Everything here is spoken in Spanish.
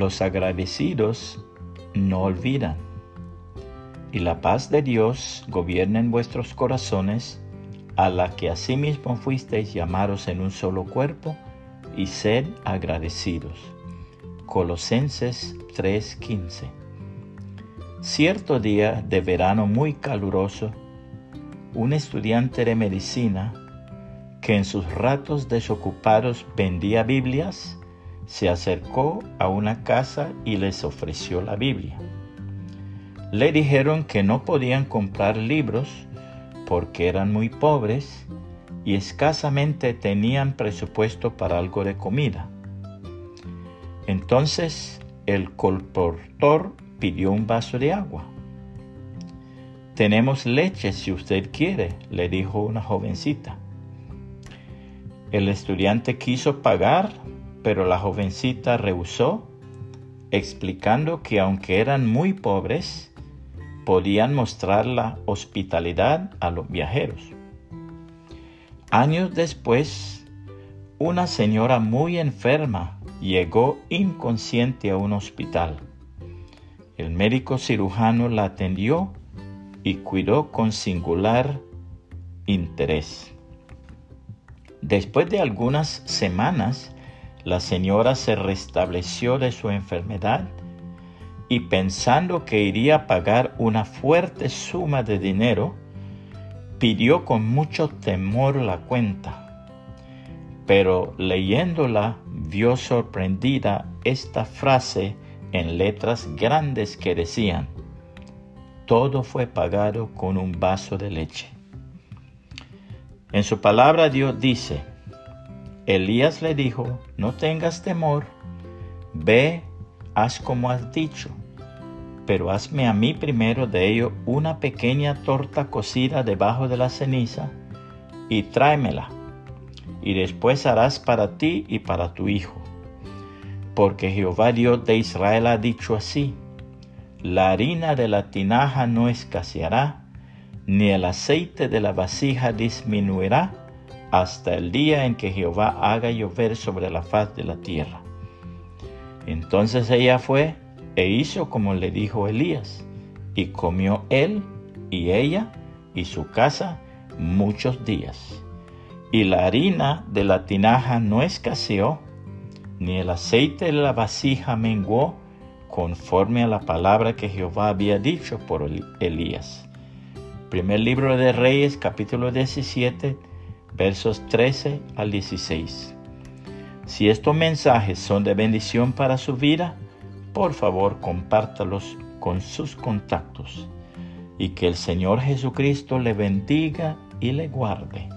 Los agradecidos no olvidan. Y la paz de Dios gobierna en vuestros corazones, a la que asimismo fuisteis llamados en un solo cuerpo, y sed agradecidos. Colosenses 3:15 Cierto día de verano muy caluroso, un estudiante de medicina que en sus ratos desocupados vendía Biblias, se acercó a una casa y les ofreció la Biblia. Le dijeron que no podían comprar libros porque eran muy pobres y escasamente tenían presupuesto para algo de comida. Entonces el colportor pidió un vaso de agua. Tenemos leche si usted quiere, le dijo una jovencita. El estudiante quiso pagar, pero la jovencita rehusó, explicando que aunque eran muy pobres, podían mostrar la hospitalidad a los viajeros. Años después, una señora muy enferma llegó inconsciente a un hospital. El médico cirujano la atendió y cuidó con singular interés. Después de algunas semanas, la señora se restableció de su enfermedad y pensando que iría a pagar una fuerte suma de dinero, pidió con mucho temor la cuenta. Pero leyéndola vio sorprendida esta frase en letras grandes que decían, todo fue pagado con un vaso de leche. En su palabra Dios dice, Elías le dijo, no tengas temor, ve, haz como has dicho, pero hazme a mí primero de ello una pequeña torta cocida debajo de la ceniza y tráemela, y después harás para ti y para tu hijo. Porque Jehová Dios de Israel ha dicho así, la harina de la tinaja no escaseará, ni el aceite de la vasija disminuirá hasta el día en que Jehová haga llover sobre la faz de la tierra. Entonces ella fue e hizo como le dijo Elías, y comió él y ella y su casa muchos días. Y la harina de la tinaja no escaseó, ni el aceite de la vasija menguó, conforme a la palabra que Jehová había dicho por Elías. Primer libro de Reyes, capítulo 17, versos 13 al 16. Si estos mensajes son de bendición para su vida, por favor compártalos con sus contactos y que el Señor Jesucristo le bendiga y le guarde.